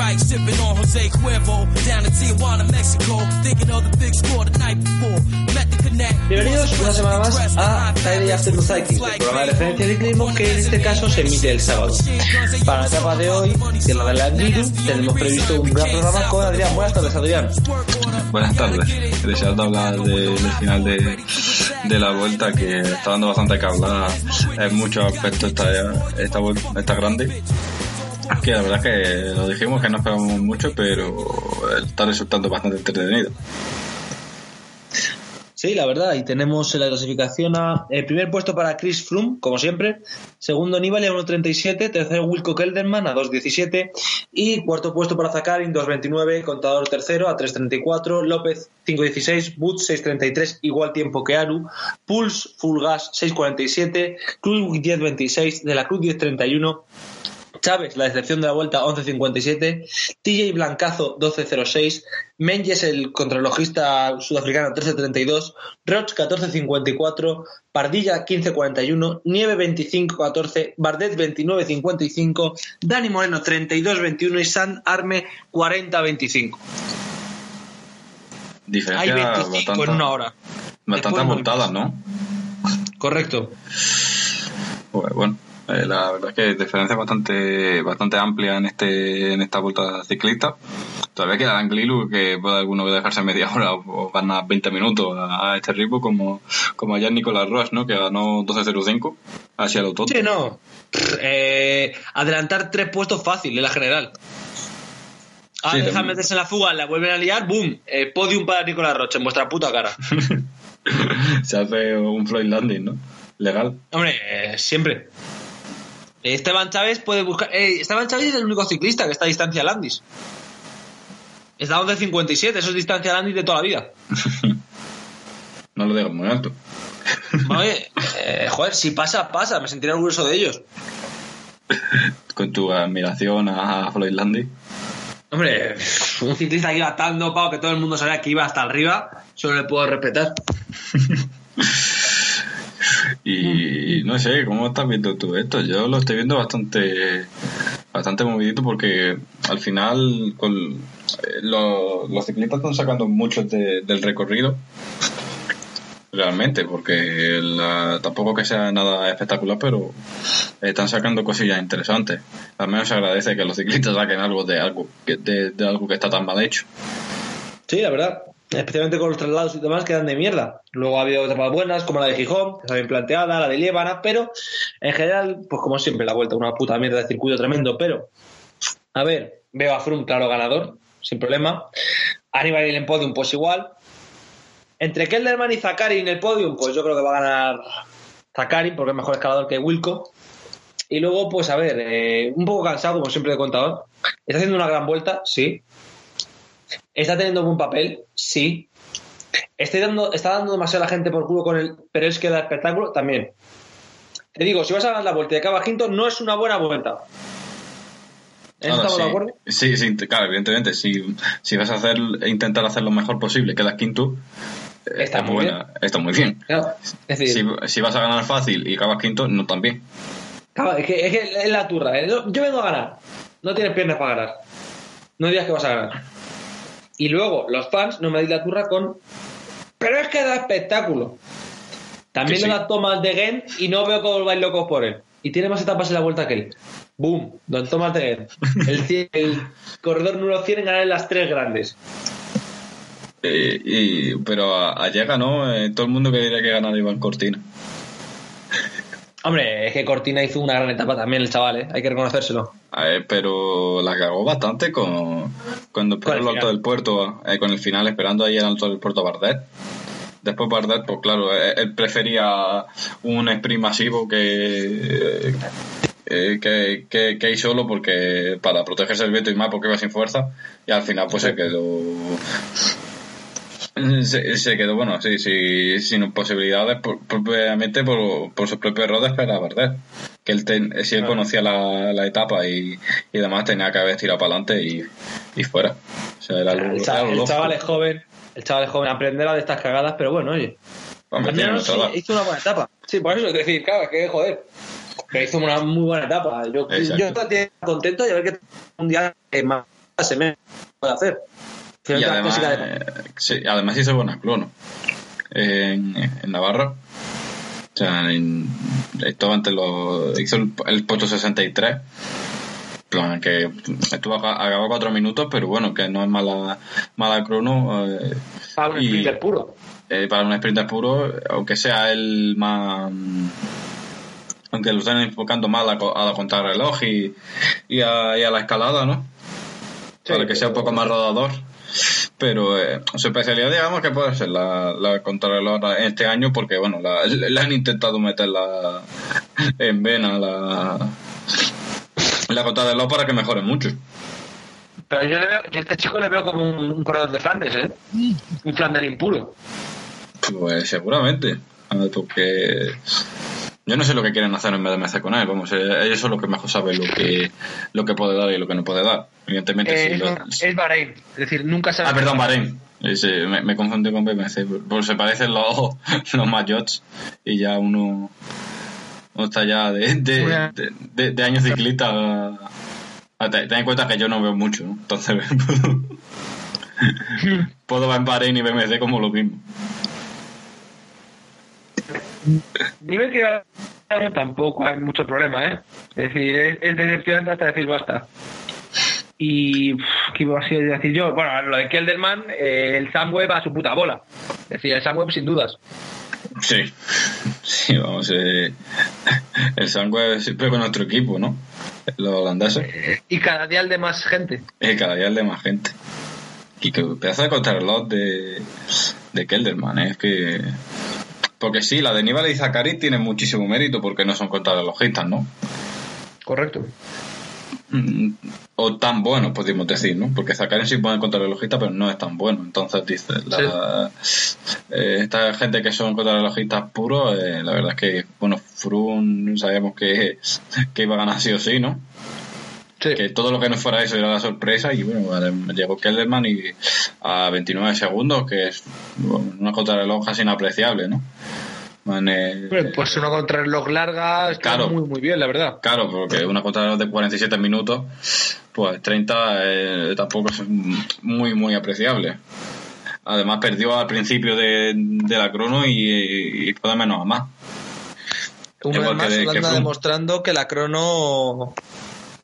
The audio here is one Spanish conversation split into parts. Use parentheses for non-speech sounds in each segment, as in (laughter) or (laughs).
right, sipping on Jose Cuervo. Down in Tijuana, Mexico, thinking of the big score the night before. Met the connect. Bienvenidos una semana más a Friday After the Cycling, el programa de referencia de ciclismo que en este caso se emite el sábado. Para la etapa de hoy, que es la de la Angliru, tenemos previsto un gran programa con Adrián. Buenas tardes, Adrián. Buenas tardes. Deseando hablar de- del final de, de la vuelta que está dando bastante que hablar en muchos aspectos esta, esta, esta grande. (laughs) Que la verdad es que lo dijimos que no esperábamos mucho, pero está resultando bastante entretenido. Sí, la verdad, y tenemos en la clasificación a el primer puesto para Chris Froome, como siempre, segundo Nibali a 1.37, tercero Wilco Kelderman a 2.17 y cuarto puesto para Zakarin 2.29, contador tercero a 3.34, López 5.16, Boots 6.33, igual tiempo que Aru, Pulse Full Gas 6.47, Cruz 10.26, De la Cruz 10.31, Chávez, la decepción de la vuelta, 11.57. TJ Blancazo, 12.06. Menges, el contrarrelojista sudafricano, 13.32. Roch, 14.54. Pardilla, 15.41. Nieve, 25.14. Bardet, 29.55. Dani Moreno, 32.21. Y San Arme, 40.25. Hay Diferencia 25 bastante, en una hora. bastante abultada, ¿no? Correcto. Pues bueno, eh, la verdad es que diferencia bastante bastante amplia en este en esta vuelta ciclista. Todavía queda Anglilu que puede alguno dejarse media hora o, ganar 20 minutos a, a este ritmo como, como ayer Nicolás Ross, ¿no? Que ganó 12.05 hacia el auto. Sí, no. Eh, adelantar tres puestos fácil en la general. Ah, Sí, también. meterse en la fuga, la vuelven a liar, ¡boom! Eh, podium para Nicolás Roche en vuestra puta cara. (laughs) Se hace un Floyd Landing, ¿no? Legal. Hombre, eh, siempre. Esteban Chávez puede buscar. eh, Esteban Chávez es el único ciclista que está a distancia Landis. Está a 11.57, eso es distancia Landis de toda la vida. (laughs) No lo digas muy alto. Oye, eh, joder, si pasa, pasa, me sentiré orgulloso de ellos. Con tu admiración a Floyd Landing. Hombre, un ciclista que iba tan dopado que todo el mundo sabía que iba hasta arriba, solo le puedo respetar. (laughs) Y no sé, ¿cómo estás viendo tú esto? Yo lo estoy viendo bastante bastante movidito porque al final eh, lo- los ciclistas están sacando mucho de- del recorrido. Realmente, porque tampoco que sea nada espectacular, pero están sacando cosillas interesantes. Al menos se agradece que los ciclistas saquen algo de algo que, de, de algo que está tan mal hecho. Sí, la verdad. Especialmente con los traslados y demás quedan de mierda. Luego ha habido etapas buenas, como la de Gijón, que está bien planteada, la de Liébana, pero en general, pues como siempre, la vuelta una puta mierda de circuito tremendo. Pero, a ver, veo a Froome claro ganador, sin problema. Aníbal en el podium, pues igual. Entre Kelderman y Zakari en el podium, pues yo creo que va a ganar Zakari, porque es mejor escalador que Wilco. Y luego, pues a ver, eh, un poco cansado, como siempre de contador. Está haciendo una gran vuelta, sí. ¿Está teniendo buen papel? Sí. ¿Está dando, ¿Está dando demasiada gente por culo con él, pero es que da espectáculo? También. Te digo, si vas a dar la vuelta y acabas quinto, no es una buena vuelta. ¿En eso Ahora, estamos sí, de acuerdo? Sí, sí, claro, evidentemente. Si, si vas a hacer intentar hacer lo mejor posible, quedas quinto, eh, Está es muy buena, está muy bien. Claro, Es decir, Si, si vas a ganar fácil y acabas quinto, no tan bien. es, que, es que es la turra. ¿eh? Yo, yo vengo a ganar. No tienes piernas para ganar. No digas que vas a ganar. Y luego, los fans no me di la turra con. Pero es que da espectáculo. También sí. Thomas de Gent y no veo que os vais locos por él. Y tiene más etapas en la vuelta que él. Boom, Don Thomas de Gent. El, (laughs) corredor número 100 en ganar en las tres grandes. Eh, y, pero a- ayer ganó eh, todo el mundo que diría que ganar Iván Cortina. Hombre, es que Cortina hizo una gran etapa también, el chaval, ¿eh? hay que reconocérselo. A ver, pero la cagó bastante con cuando Con el el alto del puerto, eh, con el final, esperando ahí el alto del puerto Bardet. Después Bardet, pues claro, eh, él prefería un sprint masivo que, eh, que, que, que ir solo porque para protegerse del viento y más porque iba sin fuerza. Y al final pues se quedó se, se quedó, bueno, sí, sí, sin posibilidades, por- propiamente por, por sus propios errores para Bardet. Que él, ten- si él conocía la, la etapa y, y demás, tenía que haber tirado para adelante y, y fuera. O sea, era lo, El, era cha- lo el chaval es joven, el chaval es joven, aprenderá de estas cagadas, pero bueno, oye. Hombre, menos edad. hizo una buena etapa. Sí, por eso es decir, claro, es que joder. Que hizo una muy buena etapa. Yo, Exacto. yo estoy contento de ver que un día más se me puede hacer. Y además, de- eh, sí, además hizo buena clono en, en Navarra. O sea, en, estuvo entre los, hizo el, el puesto 63. En plan, que estuvo acabó cuatro minutos, pero bueno, que no es mala, mala crono. eh, Ah, un y- sprinter puro. eh, para un sprinter puro, aunque sea el más. Aunque lo estén enfocando más a la, a la contrarreloj y, y, a, y a la escalada, ¿no? Sí, para que sea un poco más rodador. Pero eh, su especialidad, digamos, que puede ser la, la contrarreloj en este año, porque, bueno, la, le han intentado meterla en vena la, la contrarreloj para que mejore mucho. Pero yo, le veo, yo a este chico le veo como un, un corredor de Flandes, ¿eh? Un Flanderín puro. Pues seguramente, A ver, porque yo no sé lo que quieren hacer en BDMC con él, vamos, eh, ellos son los que mejor saben lo que lo que puede dar y lo que no puede dar. Evidentemente, Eh, sí, lo- es, es Bahrein. Es decir, nunca se Ah, perdón, Bahrein. Sí, me, me confundí con BMC, porque se parecen los, (laughs) los mayots y ya uno, uno está ya de, de, de, de- de años ciclista. Te- Ten en cuenta que yo no veo mucho, ¿no? entonces (laughs) puedo, (laughs) puedo ver en Bahrein y BMC como lo mismo. Nivel que va tampoco hay mucho problema, ¿eh? Es decir, es, es decepcionante hasta decir basta. Y ¿qué iba a decir yo? Bueno, lo de Kelderman, eh, el Samweb a su puta bola. Es decir, el Samweb sin dudas. Sí, sí, vamos, eh, el Sangweb siempre con nuestro equipo, ¿no? Los holandeses. Y cada día el de más gente. Y cada día el de más gente. Y que pedazo de contrarreloj de, de Kelderman, ¿eh? es que... Porque sí, la de Nibali y Zachary tiene muchísimo mérito porque no son contrarrelojistas, ¿no? Correcto. Mm, O tan buenos, podríamos decir, ¿no? Porque Zachary sí puede contrarrelojista, pero no es tan bueno. Entonces, dice, la, eh, esta gente que son contrarrelojistas puros, eh, la verdad es que, bueno, Froome sabíamos que, que iba a ganar sí o sí, ¿no? Sí. que todo lo que no fuera eso era la sorpresa y bueno, llegó Kelderman y a 29 segundos, que es bueno, una contrarreloj casi inapreciable, ¿no? Eh, Hombre, Pues una contrarreloj larga está Claro. muy, muy bien, la verdad. Claro, porque una contrarreloj de 47 minutos, pues 30 eh, tampoco es muy, muy apreciable. Además perdió al principio de, de la crono y, y fue de menos a más. Una Igual vez que más, de- que Holanda demostrando que la crono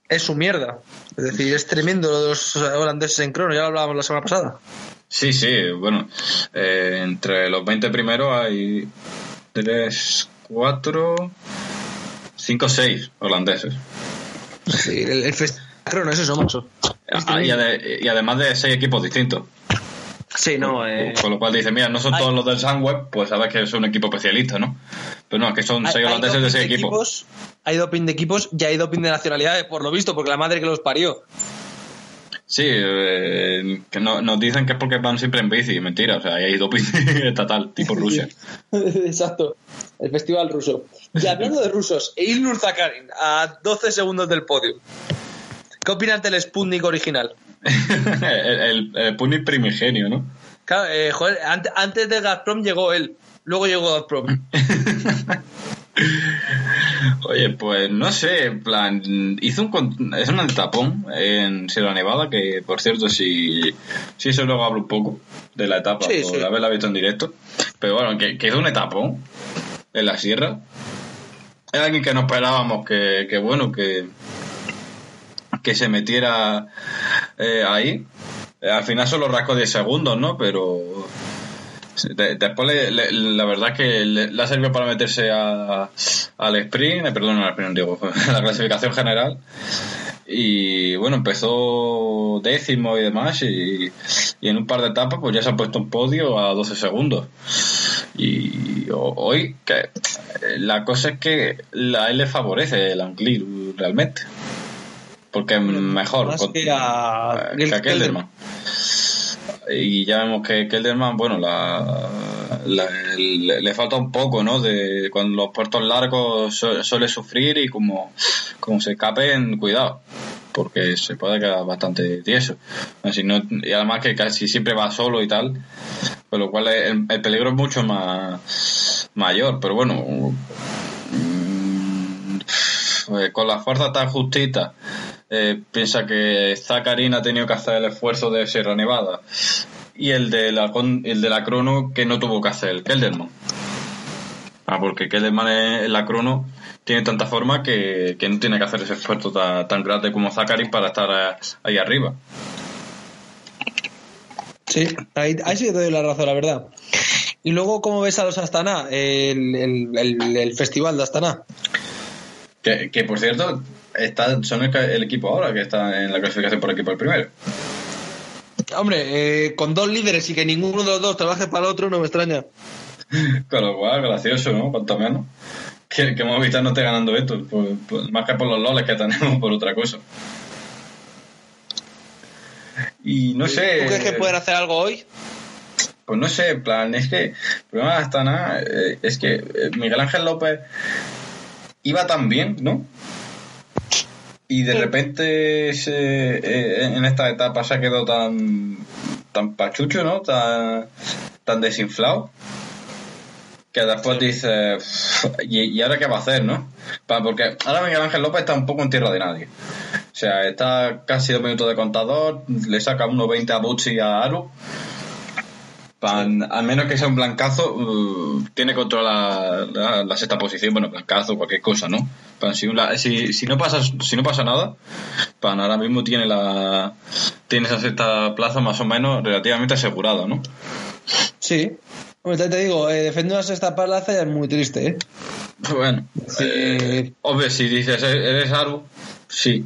es su mierda. Es decir, es tremendo lo de los holandeses en crono, ya lo hablábamos la semana pasada. Sí, sí, bueno, eh, entre los 20 primeros hay 3, 4, 5, 6 holandeses. Sí, el, el crono es eso, macho. Ah, y, ade- y además de 6 equipos distintos. Sí, no, eh, Con lo cual dice, mira, no son hay- todos los del Sunweb, pues sabes que es un equipo especialista, ¿no? Pero no, es que son hay- 6 hay holandeses de 6 equipos. Hay doping de equipos y hay doping de nacionalidades, por lo visto, porque la madre que los parió. Sí, eh, que no, nos dicen que es porque van siempre en bici, mentira, o sea, hay doping (laughs) estatal, tipo (laughs) Rusia. Exacto. El festival ruso. Y hablando de rusos, Ilnur Zakarin, a 12 segundos del podio. ¿Qué opinas del Sputnik original? El, el, primigenio, ¿no? Claro, eh, joder, antes de Gazprom llegó él, luego llegó Gazprom. (laughs) Oye, pues no sé, en plan, hizo un es un tapón en Sierra Nevada que, por cierto, si, si eso luego hablo un poco de la etapa Sí, por sí. haberla visto en directo, pero bueno, que, que hizo un etapón en la sierra. Era alguien que no esperábamos que, que bueno, que, que se metiera eh, ahí. Eh, al final solo rascó 10 segundos, ¿no? Pero después le- la verdad es que le, le ha servido para meterse a- al sprint, eh, perdón, al sprint, digo, (laughs) la clasificación general. Y bueno, empezó décimo y demás y, en un par de etapas pues ya se ha puesto un podio a 12 segundos. Y ho- hoy que la cosa es que la, él le favorece el Anclir realmente. Porque es mejor más con- que a que a Kelderman. Y ya vemos que Kelderman, bueno, la, la- le, le falta un poco, ¿no? De cuando los puertos largos su- suele sufrir y como, como se escapen, cuidado, porque se puede quedar bastante tieso. Así no, y además que casi siempre va solo y tal, con lo cual el, el peligro es mucho más mayor, pero bueno. mm, pues con la fuerza tan justita, eh, piensa que Zakarin ha tenido que hacer el esfuerzo de Sierra Nevada y el de la, el de la crono que no tuvo que hacer el Kelderman. Ah, porque Kelderman en la crono tiene tanta forma que, que no tiene que hacer ese esfuerzo tan, tan grande como Zakarin para estar ahí arriba. Sí, ahí, ahí sí te doy la razón, la verdad. Y luego, ¿cómo ves a los Astana? El, el, el- el festival de Astana. Que, que por cierto, está, son el, el equipo ahora que está en la clasificación por equipo el primero. Hombre, eh, con dos líderes y que ninguno de los dos trabaje para el otro, no me extraña. (laughs) Con lo cual, gracioso, ¿no? Cuanto menos. Que, que Movistar no esté ganando esto. por- por- más que por los loles que tenemos (laughs) por otra cosa. Y no sé. ¿Tú crees que pueden hacer algo hoy? Pues no sé, en plan, es que el problema de Astana eh, es que eh, Miguel Ángel López iba tan bien, ¿no? Y de repente se- eh, en esta etapa se ha quedado tan, tan pachucho, ¿no? Tan, tan desinflado. Que después dice, ¿y, ¿y ahora qué va a hacer, no? Porque ahora Miguel Ángel López está un poco en tierra de nadie. O sea, está casi dos minutos de contador, le saca 1.20 a Butch y a Aru. Al menos que sea un blancazo, uh, tiene controlada la, la sexta posición, bueno, blancazo, cualquier cosa, ¿no? Pan, si, un- si, si no pasa, si no pasa nada, Pan ahora mismo tiene la tiene esa sexta plaza más o menos relativamente asegurada, ¿no? Sí. Hombre, te, digo, eh, defender una sexta plaza ya es muy triste, ¿eh? Bueno, Sí. eh, hombre, si dices "E-, eres Aru, sí,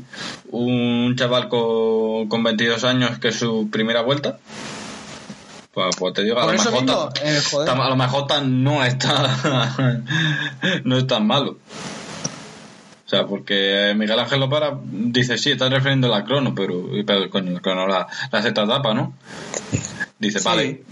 un chaval con, con 22 años que es su primera vuelta, pues, pues te digo, a Por lo mejor, mismo, tan- eh, joder. tan- a lo mejor tan- no está (laughs) no es tan malo. O sea, porque Miguel Ángel Lopara dice, sí, está refiriendo a la crono, pero, pero la crono, la, la sexta etapa, ¿no? Dice, Sí. vale,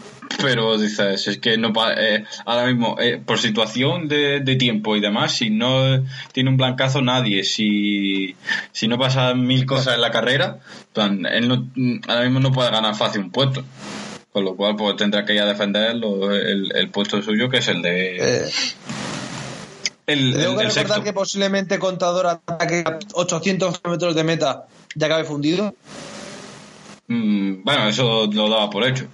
pero dices, es que no eh, ahora mismo, eh, por situación de, de tiempo y demás, si no tiene un blancazo nadie, si, si no pasan mil cosas en la carrera, plan, él no, ahora mismo no puede ganar fácil un puesto. Con lo cual, pues tendrá que ir a defender lo- el, el puesto suyo, que es el de. Eh, el, tengo el- que recordar sexto. que posiblemente Contador ataque a 800 kilómetros de meta ya acabe fundido. Mm, bueno, eso lo daba por hecho.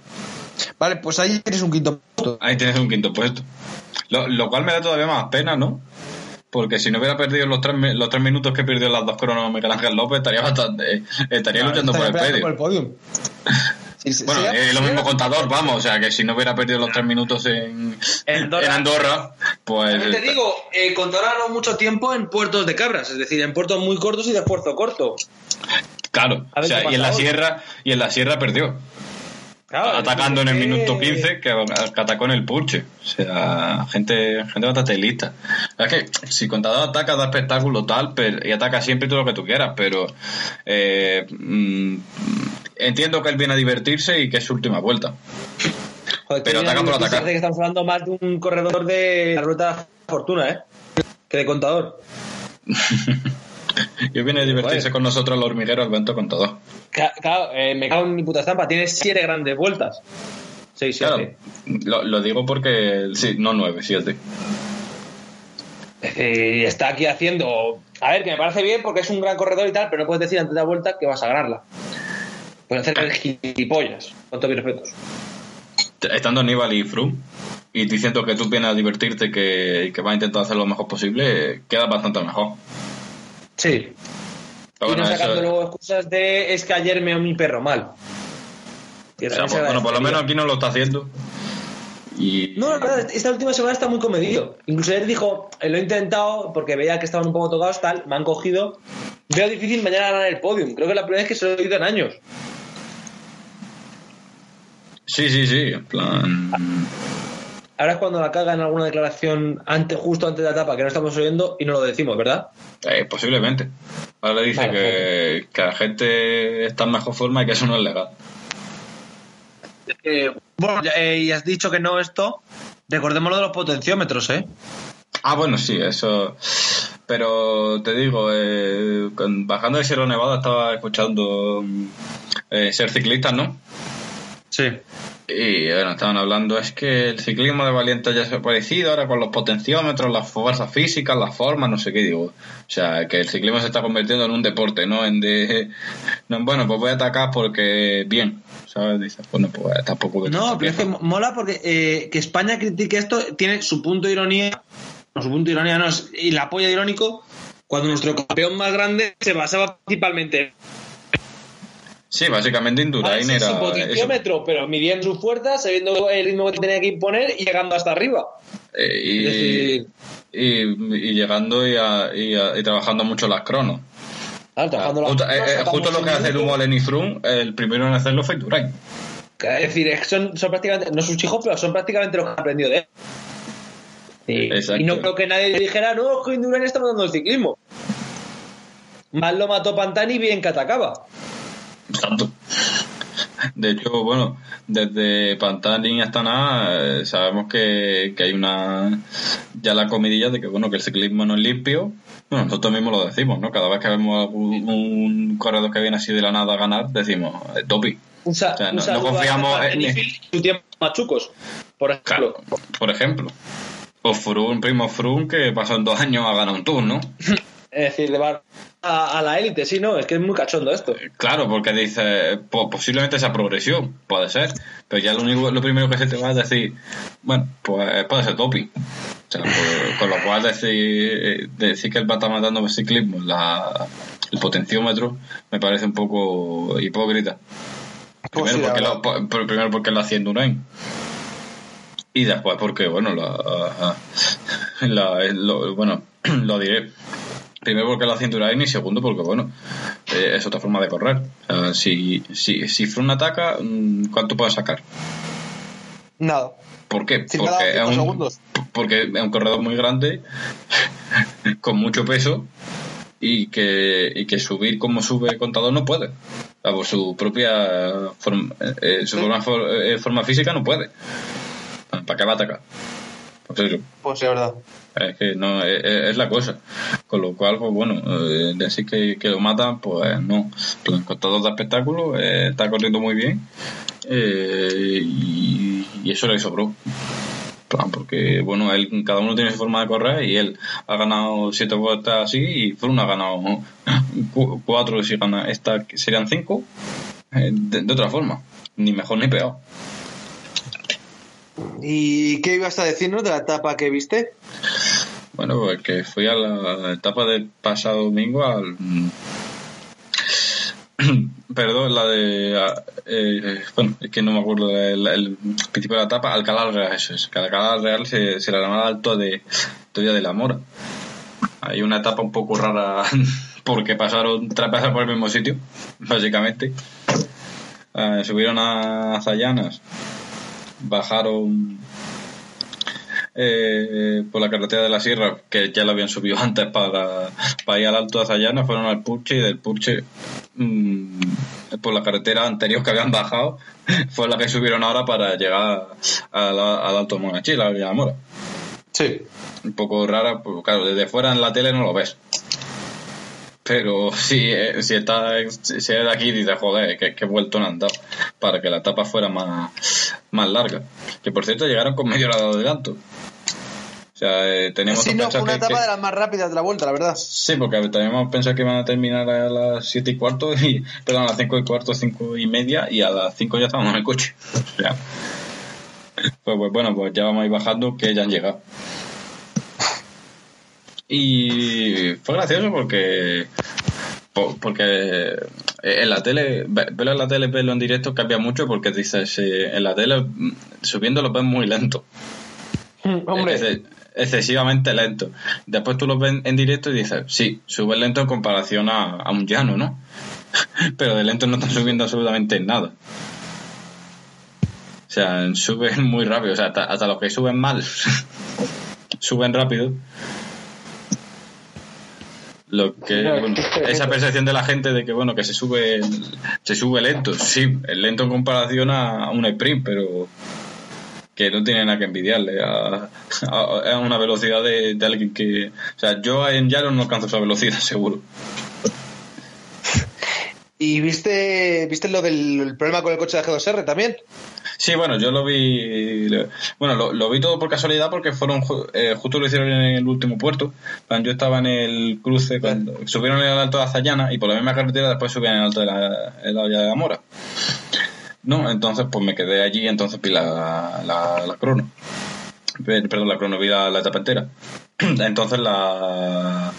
Vale, pues ahí tienes un quinto puesto. Ahí tienes un quinto puesto. Lo, lo cual me da todavía más pena, ¿no? Porque si no hubiera perdido los tres, los tres minutos que perdió las dos cronos Miguel Ángel López, estaría bastante. Estaría luchando por el podio. por el podium. (laughs) Bueno, sí, es lo mismo sí. contador, vamos, o sea que si no hubiera perdido los tres minutos en, En Andorra. en Andorra, pues. También te digo, eh, ganado mucho tiempo en puertos de cabras, es decir, en puertos muy cortos y de esfuerzo corto. Claro, o sea, y en la sierra, y en la sierra perdió. Claro, atacando en el minuto 15 que, atacó en el Purche. O sea, gente, gente bastante lista. Es que si Contador ataca, da espectáculo tal, pero, y ataca siempre todo lo que tú quieras, pero eh, mm, entiendo que él viene a divertirse y que es su última vuelta. Joder, pero que ataca por atacar. parece que estamos hablando más de un corredor de la ruta fortuna, ¿eh? Que de Contador. (laughs) Y viene a divertirse Joder. con nosotros los hormigueros, el Bento Contador. Claro, eh, me cago en mi puta estampa. Tiene siete grandes vueltas. Seis, siete. Lo digo porque, sí, no nueve, siete. Eh, está aquí haciendo. A ver, que me parece bien porque es un gran corredor y tal, pero no puedes decir antes de la vuelta que vas a ganarla. Puedes hacer el gilipollas, con todos mis respetos. Estando Aníbal y Froome y diciendo que tú vienes a divertirte que, que vas a intentar hacer lo mejor posible, queda bastante mejor. Sí. Pero y no bueno, sacando eso- luego excusas de es que ayer me mi perro mal. O sea, por- bueno, por lo menos aquí no lo está haciendo. Y, No, la verdad, esta última semana está muy comedido. Incluso él dijo, eh, lo he intentado porque veía que estaban un poco tocados, tal, me han cogido. Veo difícil mañana ganar el podium. Creo que es la primera vez que se lo he oído en años. Sí, sí, sí, en plan... Ahora es cuando la caga en alguna declaración antes, justo antes de la etapa que no estamos oyendo y no lo decimos, ¿verdad? Eh, posiblemente. Ahora le dice Vale, que, que la gente está en mejor forma y que eso no es legal. Eh, bueno, ya, eh, y has dicho que no esto. Recordemos lo de los potenciómetros, ¿eh? Ah, bueno, sí, eso. Pero te digo, eh, bajando de Sierra Nevada estaba escuchando eh, ser ciclista, ¿no? Sí. Y bueno, estaban hablando, es que el ciclismo de valiente ya se ha parecido ahora con los potenciómetros, las fuerzas físicas, las formas, no sé qué digo. O sea, que el ciclismo se está convirtiendo en un deporte, ¿no? En de, (laughs) no, bueno, pues voy a atacar porque bien, ¿sabes? Dices, bueno, pues tampoco... No, pero es que mola porque eh, que España critique esto tiene su punto de ironía. No, su punto de ironía no es. Y la apoya irónico cuando nuestro campeón más grande se basaba principalmente Sí, básicamente Indurain Vale, sí, era... potenciómetro, pero midiendo sus fuerzas, sabiendo el ritmo que tenía que imponer y llegando hasta arriba. Eh, y, Es decir, y, y llegando y, a- y a- y trabajando mucho las cronos. claro, trabajando las Justo, eh, cosas, eh, justo lo que hace. Dumoulin y Froome, el primero en hacerlo fue Indurain. Es decir, son, son prácticamente, no sus hijos, pero son prácticamente los que han aprendido de él. Y, y no creo que nadie dijera, no, que Indurain está matando el ciclismo. Mal lo mató Pantani bien que atacaba. Tanto. De hecho, bueno, desde Pantani hasta nada, eh, sabemos que, que hay una ya la comidilla de que bueno que el ciclismo no es limpio. Bueno, nosotros mismos lo decimos, ¿no? Cada vez que vemos un, un corredor que viene así de la nada a ganar, decimos, topi. O sea, no- confiamos en- su tiempo machucos, por ejemplo. Claro, por ejemplo. O Froome, primo Froome, que pasó en dos años a ganar un tour, ¿no? (laughs) Es decir, llevar a, a la élite, sí, no, es que es muy cachondo esto. Claro, porque dice, po- posiblemente esa progresión, puede ser, pero ya lo único, lo primero que se te va a decir, bueno, pues puede ser topi. O sea, pues, con lo cual decir, eh, decir que él va a estar matando el ciclismo, la, el potenciómetro, me parece un poco hipócrita. Pues Primero, porque lo, primero porque lo hacía Indurain. Y después porque, bueno, la, (laughs) la- lo, bueno, (clears throat) lo diré. Primero porque lo hacía Indurain y segundo porque, bueno, eh, es otra forma de correr. Sea, si, si, si Froome ataca, mm, ¿cuánto puede sacar? Nada. ¿Por qué? Si Porque es, un, segundos. porque es un corredor muy grande, (laughs) con mucho peso, y que, y que subir como sube el contador no puede. Por su propia forma, eh, su forma, for- eh, forma física no puede. ¿Para qué va a atacar? Pues eso. Pues es verdad. Es que no, es, es la cosa. Con lo cual, pues bueno, eh, decir que, que lo matan, pues no. El contador de espectáculo eh, está corriendo muy bien eh, y, eso le sobró. Plan, Porque, bueno, él, cada uno tiene su forma de correr y él ha ganado siete vueltas así y Froome ha ganado (laughs) cu- cuatro, si gana esta serían cinco, eh, de otra forma. Ni mejor ni peor. ¿Y qué ibas a decirnos de la etapa que viste? Bueno, pues que fui a la etapa del pasado domingo al... (clears throat) Perdón, la de... a- eh, bueno, es que no me acuerdo el principio de la etapa. Alcalá Real, eso es. Que Alcalá Real se, se la llamaba Alto de de la Mora. Hay una etapa un poco rara (laughs) porque pasaron tres veces por el mismo sitio, básicamente. Eh, subieron a Zayanas, bajaron eh, por la carretera de la Sierra, que ya lo habían subido (laughs) antes para, para ir al Alto de Zayana, fueron al Purche y del Purche mm, por la carretera anterior que habían bajado (laughs) fue la que subieron ahora para llegar la- al Alto Monachil, a la Mora. Sí. Un poco rara, pues claro, desde fuera en la tele no lo ves. Pero si, eh, si está si es de aquí dices, joder, que, que vuelto a andar para que la etapa fuera más, más larga. Que por cierto llegaron con medio grado de adelanto. O sea, eh, teníamos Sí, que no, fue una que- etapa que- de las más rápidas de la vuelta, la verdad. Sí, porque teníamos pensado que iban a terminar a las 7 y cuarto, y, perdón, a las 5 y cuarto, 5 y media, y a las 5 ya estábamos en el coche. O sea, pues, pues bueno, pues ya vamos a ir bajando, que ya han llegado. Y fue gracioso porque po- porque en la tele, ve- verlo en la tele, verlo en directo cambia mucho porque dices, eh, en la tele mm, subiendo lo ves muy lento. (laughs) Hombre, excesivamente lento. Después tú lo ves en directo y dices, sí, sube lento en comparación a, a un llano, ¿no? (laughs) Pero de lento no están subiendo absolutamente nada. O sea, suben muy rápido. O sea, hasta, hasta los que suben mal (laughs) suben rápido. Lo que, bueno, esa percepción de la gente de que, bueno, que se sube, se sube lento. Sí, es lento en comparación a, a un sprint, pero que no tiene nada que envidiarle a, a- a una velocidad de, de alguien que... O sea, yo en llano no alcanzo esa velocidad, (laughs) seguro. ¿y viste, viste lo del el problema con el coche de G2R también? Sí, bueno, yo lo vi... Bueno, lo, lo vi todo por casualidad porque fueron... eh, justo lo hicieron en el último puerto. Yo estaba en el cruce cuando... Subieron en el alto de Azayana y por la misma carretera después subían en el alto de la, Hoya de la Mora. No, entonces pues me quedé allí entonces vi la, la, crono. Eh, Perdón, la crono, vi la, la etapa entera. (clears throat) Entonces la...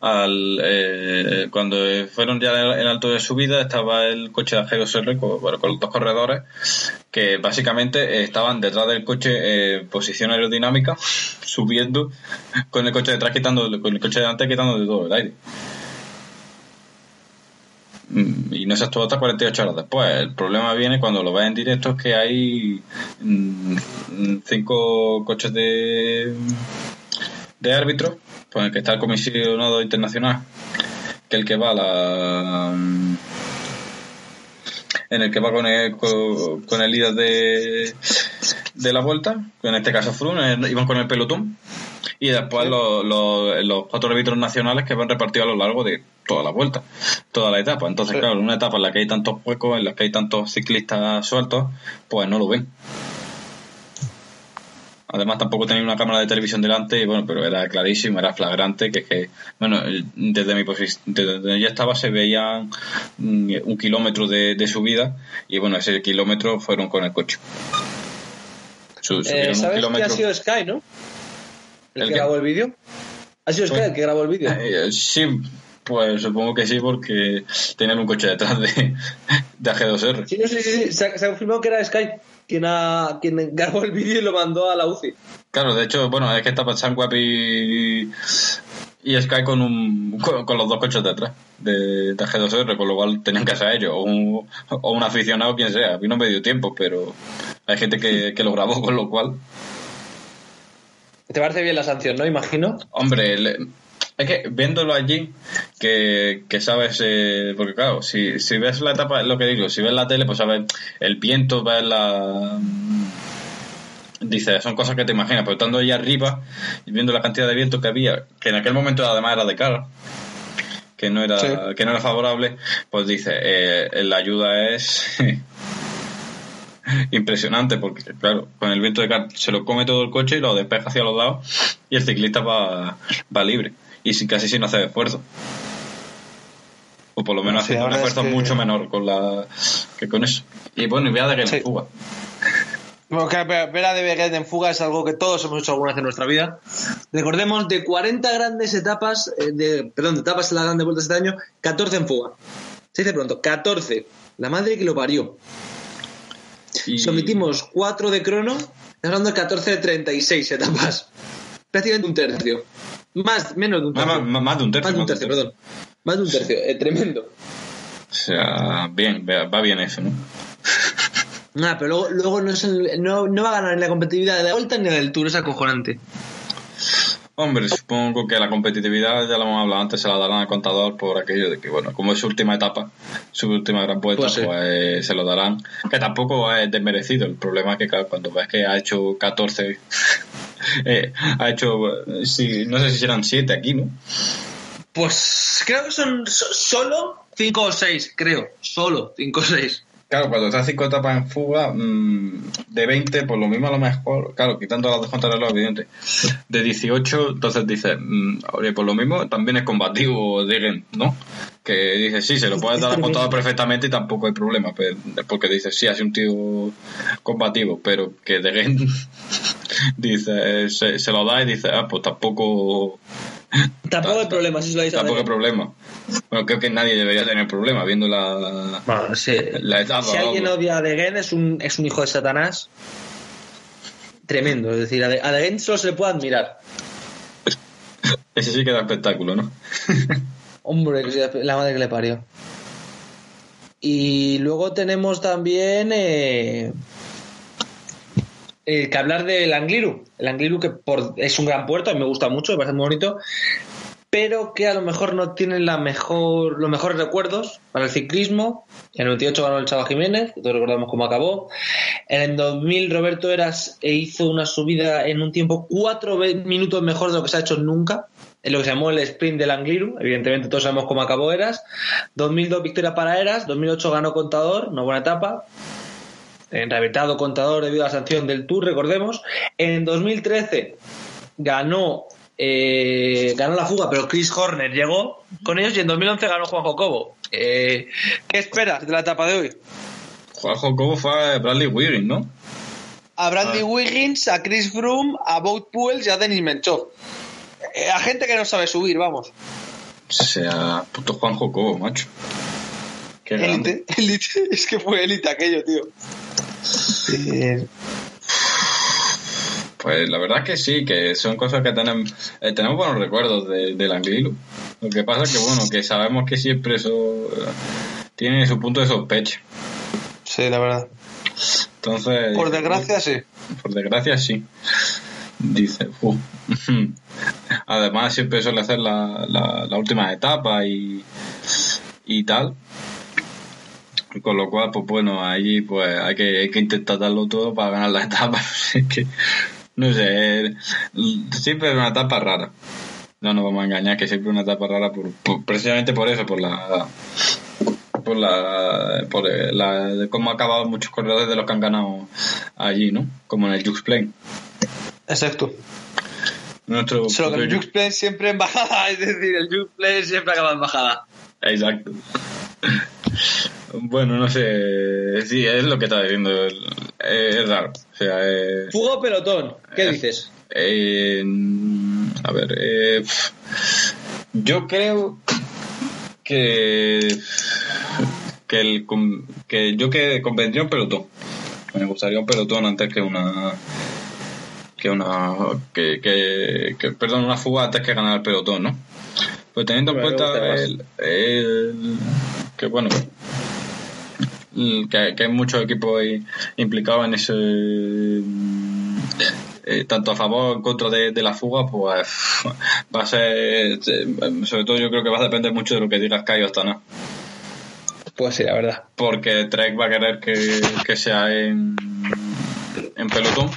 Al, eh, cuando fueron ya en alto de subida estaba el coche de G2R con, bueno, con los dos corredores que básicamente estaban detrás del coche eh, posición aerodinámica (laughs) subiendo con el coche detrás quitando con el coche delante quitando de todo el aire Mm, no se actuó hasta 48 horas después. El problema viene cuando lo ves en directo es que hay mm, mm, cinco coches de, de árbitros, pues el que está el comisionado internacional, que el que va la mm, en el que va con el, con, el líder de, de la vuelta, en este caso Froome, eh, iban con el pelotón, y después los, los, los cuatro árbitros nacionales que van repartidos a lo largo de toda la vuelta, toda la etapa. Entonces, claro, en una etapa en la que hay tantos huecos, en la que hay tantos ciclistas sueltos, pues no lo ven. Además tampoco tenía una cámara de televisión delante y bueno, pero era clarísimo, era flagrante que es que, bueno, desde mi posición, desde donde yo estaba se veía mm, un kilómetro de, de subida y bueno, ese kilómetro fueron con el coche. Su- Eh, ¿Sabes que ha sido Sky, no? ¿El, ¿El que grabó el vídeo? ¿Ha sido Sky el que grabó el vídeo? Eh, sí, pues supongo que sí, porque tenían un coche detrás de, de AG2R. Sí, sí, sí, sí, Se, ha, se ha confirmado que era Sky quien, ha, quien grabó el vídeo y lo mandó a la UCI. Claro, de hecho, bueno, es que estaba Sunweb y, y Sky con, un, con, con los dos coches detrás de, de AG2R, con lo cual tenían que ser ellos, o un, o un aficionado, quien sea. Vino medio tiempo, pero hay gente que, que lo grabó, con lo cual, ¿Te parece bien la sanción, no? Imagino. hombre, le- es que viéndolo allí, que, que sabes, eh, porque claro, si, si ves la etapa, es lo que digo, si ves la tele, pues sabes el viento, ves la... Dice, son cosas que te imaginas, pero estando ahí arriba y viendo la cantidad de viento que había, que en aquel momento además era de cara, que no era, Sí. que no era favorable, pues dice, eh, la ayuda es (laughs) impresionante porque claro con el viento de cara se lo come todo el coche y lo despeja hacia los lados y el ciclista va, va libre y sin, casi sin hacer esfuerzo o por lo menos Sí, haciendo un esfuerzo es que- mucho menor con la que con eso y bueno y vea de que Sí. en fuga Bueno, que ver a DBG en fuga es algo que todos hemos hecho alguna vez en nuestra vida. Recordemos, de 40 grandes etapas, eh, de, perdón, de etapas en la grande vuelta este año, 14 en fuga. Se dice pronto, 14. La madre que lo parió. Y Si omitimos 4 de crono, estamos hablando de 14 de 36 etapas. Prácticamente un tercio. Más, menos de un tercio. más- más de un tercio Más de un tercio, perdón. Más de un tercio. Eh, tremendo. o sea bien va bien eso ¿no? (laughs) Ah, pero luego, luego no, es el- no, no va a ganar en la competitividad de la vuelta ni la del tour, es acojonante. Hombre, supongo que la competitividad, ya lo hemos hablado antes, se la darán al contador por aquello de que, bueno, como es su última etapa, su última gran vuelta, Pues pues, sí. se lo darán. Que tampoco es desmerecido. El problema es que, claro, cuando ves que ha hecho 14, (laughs) eh, ha hecho, eh, sí, no sé si serán 7 aquí, ¿no? Pues creo que son so- solo 5 o 6, creo. Solo 5 o 6. Claro, cuando estás 5 etapas en fuga, mm, de 20, pues lo mismo a lo mejor, claro, quitando las dos contrarreloj, evidente. De 18, entonces dices, mm, oye, pues lo mismo también es combativo, digan, ¿no? Que dices, sí, se lo puedes dar a contador perfectamente y tampoco hay problema, pero, porque dices, sí, ha sido un tío combativo, pero que de (laughs) dice, se, se lo da y dice, ah, pues tampoco Tampoco hay problema, si lo Tampoco hay problema. Bueno, creo que nadie debería tener problema viendo la, Bueno, sí. la etapa. Si alguien vamos. odia a De Gen es un, es un hijo de Satanás tremendo. Es decir, a De, a De Gen solo se le puede admirar. (laughs) Ese sí que da espectáculo, ¿no? (laughs) Hombre, la madre que le parió. Y luego tenemos también eh, eh, que hablar del Angliru. El Angliru que por, es un gran puerto, a mí me gusta mucho, me parece muy bonito, pero que a lo mejor no tiene la mejor, los mejores recuerdos para el ciclismo. En el 98 ganó el Chava Jiménez, todos recordamos cómo acabó. En el 2000 Roberto Eras eh, hizo una subida en un tiempo cuatro minutos mejor de lo que se ha hecho nunca. En lo que se llamó el sprint del Angliru. Evidentemente todos sabemos cómo acabó Eras. 2002 victoria para Eras. 2008 ganó Contador, una buena etapa. En rehabilitado Contador debido a la sanción del Tour, recordemos. En 2013 ganó eh, ganó la fuga, pero Chris Horner llegó con ellos y en 2011 ganó Juan Jocobo. Eh, ¿Qué esperas de la etapa de hoy? Juanjo Cobo fue a Bradley Wiggins, ¿no? A Brandy Wiggins, a Chris Froome, a Boat Puels y a Denis Menchov. Eh, a gente que no sabe subir, vamos. O sea, puto Juanjo Cobo, macho. Qué. Élite, (laughs) élite, es que fue élite aquello, tío. Pues la verdad es que sí, que son cosas que tenemos, eh, tenemos buenos recuerdos de, del Angliru. Lo que pasa es que, bueno, que sabemos que siempre eso eh, tiene su punto de sospecha. Sí, la verdad. Entonces. Por desgracia, sí. Por desgracia, sí. Dice. (laughs) Además, siempre suele hacer la, la, la última etapa y, y tal. Con lo cual, pues bueno, ahí pues hay que, hay que intentar darlo todo para ganar la (laughs) etapa. Que, no sé, siempre es una etapa rara. No nos vamos a engañar que siempre es una etapa rara por, por- precisamente por eso, por la por la por la de cómo han acabado muchos corredores de los que han ganado allí, ¿no? Como en el Jux Plane. Exacto. Nuestro Solo que el Jux Play siempre en bajada, (laughs) es decir, el Jux Play siempre acaba en bajada. Exacto. Bueno, no sé. Sí, es lo que estaba diciendo. Es, es raro. O sea, eh, Fuga o pelotón, ¿qué dices? eh, a ver, eh, yo creo que que el que yo que convendría un pelotón. Me gustaría un pelotón antes que una que una que, que, que- perdón una fuga antes que ganar el pelotón, ¿no? Pues teniendo en cuenta el, el- que bueno que, que hay muchos equipos implicados en ese eh, tanto a favor o en contra de, de la fuga pues (laughs) va a ser eh, sobre todo yo creo que va a depender mucho de lo que diga Sky Astana Pues sí, la verdad. porque Trek va a querer que, que sea en, en pelotón.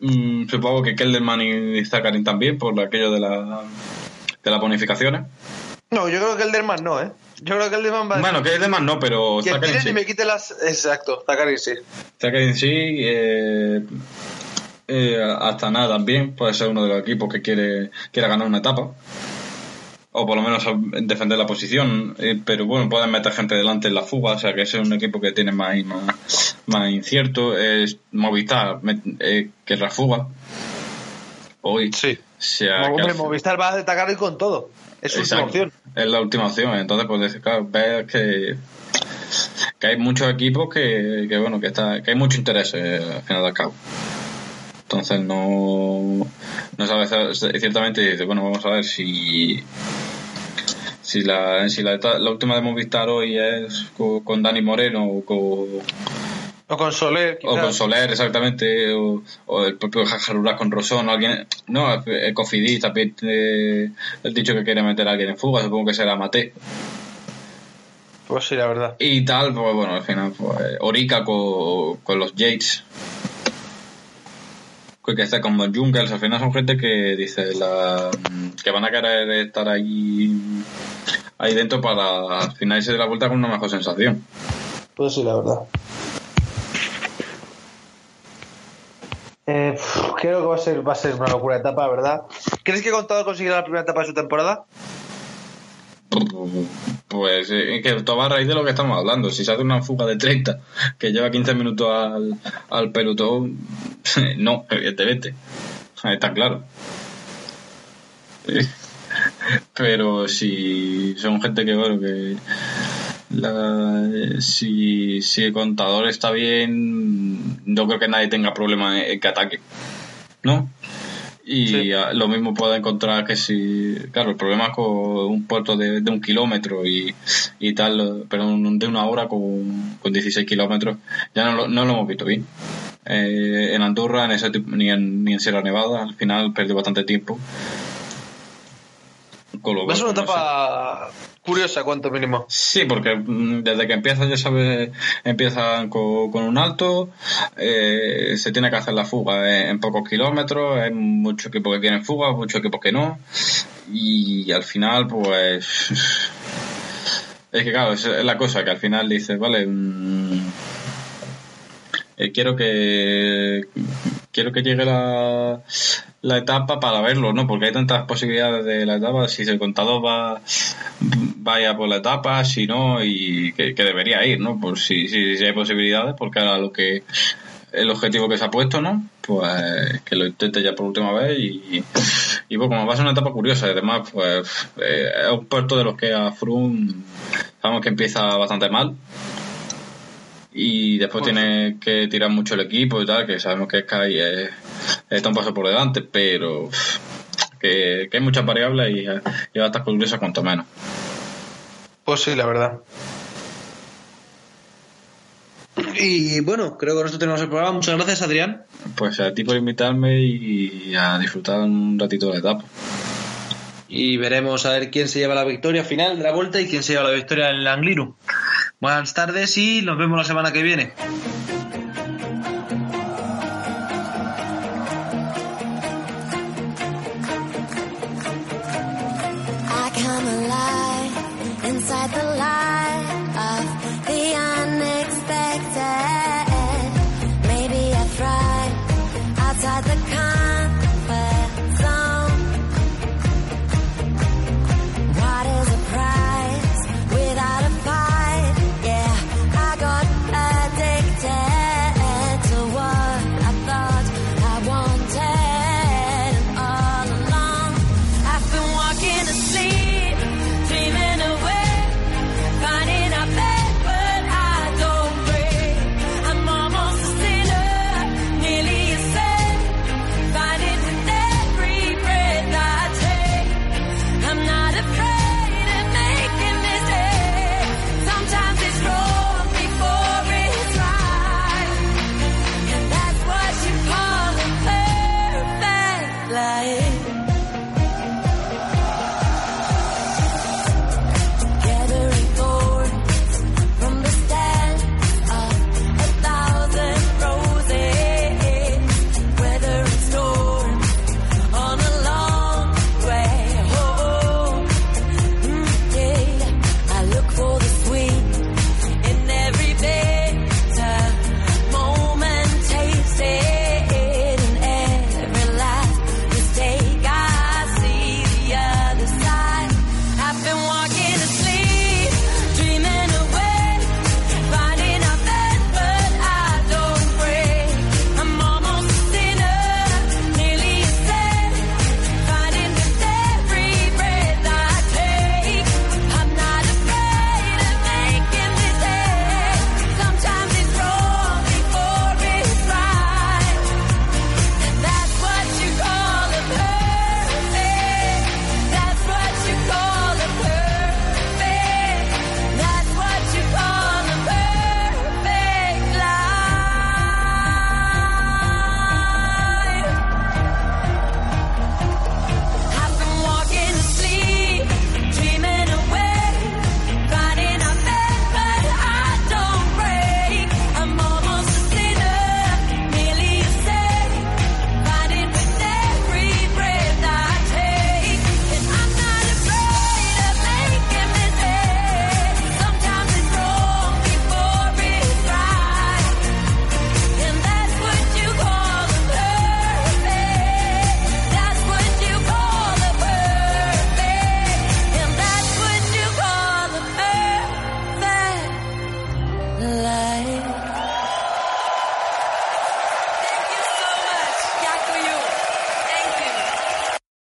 Mm, supongo que Kelderman y Zakarin también, por aquello de, la, de las bonificaciones. No, yo creo que el Derman no, ¿eh? Yo creo que el Derman va Bueno, Kelderman no, pero que sí. y me quite las. Exacto, Zakarin sí. Zakarin sí. Eh, eh, Astana también puede ser uno de los equipos que quiere, quiera ganar una etapa. O por lo menos defender la posición. eh, pero bueno, pueden meter gente delante en la fuga. O sea que ese es un equipo que tiene más, más, más incierto. Es Movistar, eh, que es la fuga. Hoy. Sí. O sea, que Hombre, al- Movistar va a atacar con todo. Es su última Exacto. opción. Es la última opción. Entonces, pues claro, ves que, que hay muchos equipos que, que bueno, que está, que hay mucho interés eh, al final del cabo. Entonces no, no sabes ciertamente dices, bueno, vamos a ver si si la, si la, la última de Movistar hoy es con, con Dani Moreno o con, O con Soler, o con Soler exactamente o, o el propio Jajarura con Rosón o alguien no el Cofidis también eh, el dicho que quiere meter a alguien en fuga supongo que será Mate Pues sí, la verdad. y tal pues bueno al final pues, Orica con, con los Yates que está con los Jungles al final son gente que dice la, que van a querer estar ahí ahí dentro para finales de la vuelta con una mejor sensación Pues sí, la verdad. Eh, creo que va a ser va a ser una locura etapa, ¿verdad? ¿Crees que Contador conseguirá la primera etapa de su temporada? Pues eh, que todo va a raíz de lo que estamos hablando. Si se hace una fuga de 30 que lleva 15 minutos al, al pelotón, (laughs) no, evidentemente. Está claro. (laughs) Pero si son gente que, bueno, que la, si, si el contador está bien, no creo que nadie tenga problema en que ataque. ¿No? Y Sí. lo mismo puede encontrar que si, claro, el problema es con un puerto de, de un kilómetro y, y tal, pero un- de una hora con, con 16 kilómetros, ya no lo, no lo hemos visto bien. Eh, en Andorra, en ese ni, en, ni en Sierra Nevada, al final perdió bastante tiempo. Con lo Es una no sé. etapa curiosa, cuanto mínimo. Sí, porque mm, desde que empiezan, ya sabes, empiezan con, con un alto, eh, se tiene que hacer la fuga en, en pocos kilómetros, hay muchos equipos que quieren fuga, muchos equipos que no, y al final, pues. (laughs) Es que, claro, es la cosa que al final dices, vale, mm, eh, quiero que. Quiero que llegue la, la etapa para verlo, ¿no? Porque hay tantas posibilidades de la etapa, si el contador va vaya por la etapa, si no, y que, debería ir, ¿no? Por si, si, si hay posibilidades, porque ahora lo que el objetivo que se ha puesto, ¿no? Pues que lo intente ya por última vez y, y pues como va a ser una etapa curiosa, y además, pues eh, es un puerto de los que a Froome sabemos que empieza bastante mal y después Pues tiene que tirar mucho el equipo y tal, que sabemos que Sky es- está un paso por delante, pero que, que hay muchas variables y, y va a estar curiosa cuanto menos. Pues sí, la verdad. Y bueno, creo que con esto tenemos el programa. Muchas gracias, Adrián. Pues a ti por invitarme y a disfrutar un ratito de la etapa. Y veremos a ver quién se lleva la victoria final de la vuelta y quién se lleva la victoria en el Angliru. Buenas tardes y nos vemos la semana que viene.